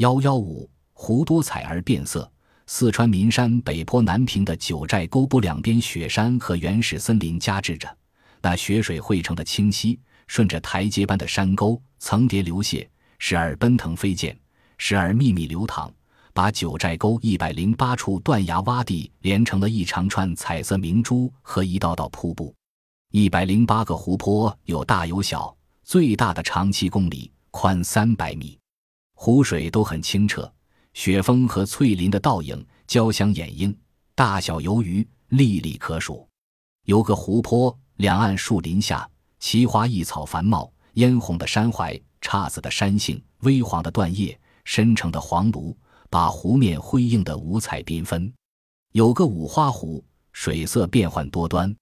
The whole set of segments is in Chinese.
幺幺五湖多彩而变色。四川岷山北坡南平的九寨沟不两边雪山和原始森林夹峙着，那雪水汇成的清溪，顺着台阶般的山沟层叠流泻，时而奔腾飞溅，时而密密流淌，把九寨沟一百零八处断崖洼地连成了一长串彩色明珠和一道道瀑布。一百零八个湖泊有大有小，最大的长七公里，宽三百米，湖水都很清澈。雪峰和翠林的倒影交相掩映，大小游鱼历历可数。有个湖泊，两岸树林下，奇花异草繁茂，嫣红的山槐，姹紫的山杏，微黄的断叶，深沉的黄芦，把湖面辉映得五彩缤纷。有个五花湖，水色变幻多端，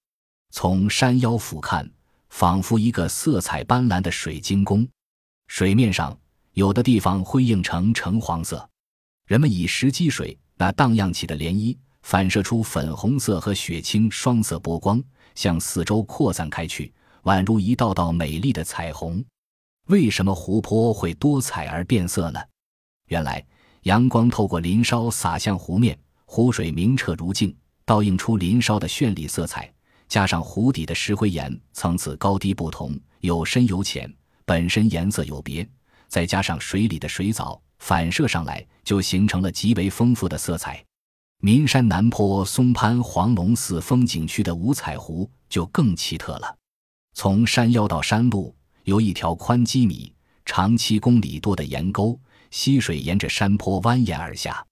从山腰俯瞰，仿佛一个色彩斑斓的水晶宫。水面上有的地方辉映成橙黄色。人们以石击水，那荡漾起的涟漪反射出粉红色和血青双色波光，向四周扩散开去，宛如一道道美丽的彩虹。为什么湖泊会多彩而变色呢？原来阳光透过林梢洒向湖面，湖水明澈如镜，倒映出林梢的绚丽色彩。加上湖底的石灰岩层次高低不同，有深有浅，本身颜色有别，再加上水里的水藻。反射上来，就形成了极为丰富的色彩。岷山南坡松潘黄龙寺风景区的五彩湖就更奇特了。从山腰到山路，有一条宽几米、长七公里多的岩沟，溪水沿着山坡蜿蜒而下，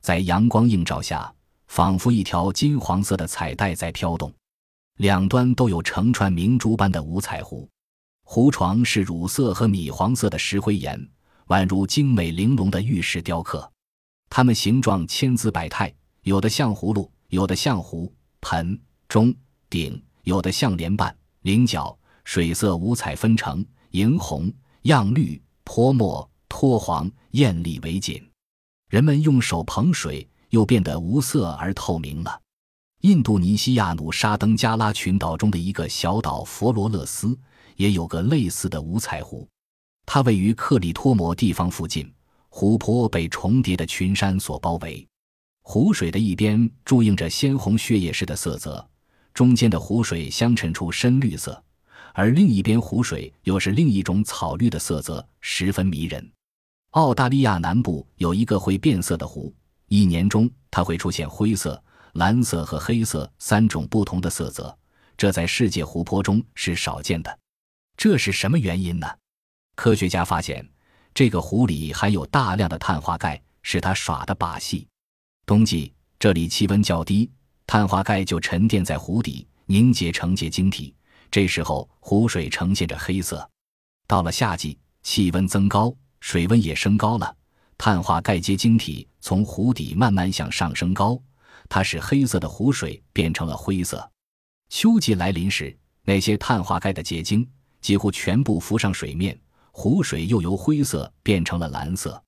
在阳光映照下，仿佛一条金黄色的彩带在飘动。两端都有成串明珠般的五彩湖，湖床是乳色和米黄色的石灰岩。宛如精美玲珑的玉石雕刻，它们形状千姿百态，有的像葫芦，有的像壶、盆、钟、鼎，有的像莲瓣、菱角，水色五彩纷呈，荧红、漾绿、泼墨、脱黄，艳丽为锦。人们用手捧水，又变得无色而透明了。印度尼西亚努沙登加拉群岛中的一个小岛佛罗勒斯，也有个类似的五彩湖。它位于克里托摩地方附近，湖泊被重叠的群山所包围，湖水的一边注映着鲜红血液似的色泽，中间的湖水相衬出深绿色，而另一边湖水又是另一种草绿的色泽，十分迷人。澳大利亚南部有一个会变色的湖，一年中它会出现灰色、蓝色和黑色三种不同的色泽，这在世界湖泊中是少见的。这是什么原因呢？科学家发现，这个湖里含有大量的碳化钙，是他耍的把戏。冬季这里气温较低，碳化钙就沉淀在湖底，凝结成结晶体。这时候湖水呈现着黑色。到了夏季，气温增高，水温也升高了，碳化钙结晶体从湖底慢慢向上升高，它使黑色的湖水变成了灰色。秋季来临时，那些碳化钙的结晶几乎全部浮上水面。湖水又由灰色变成了蓝色。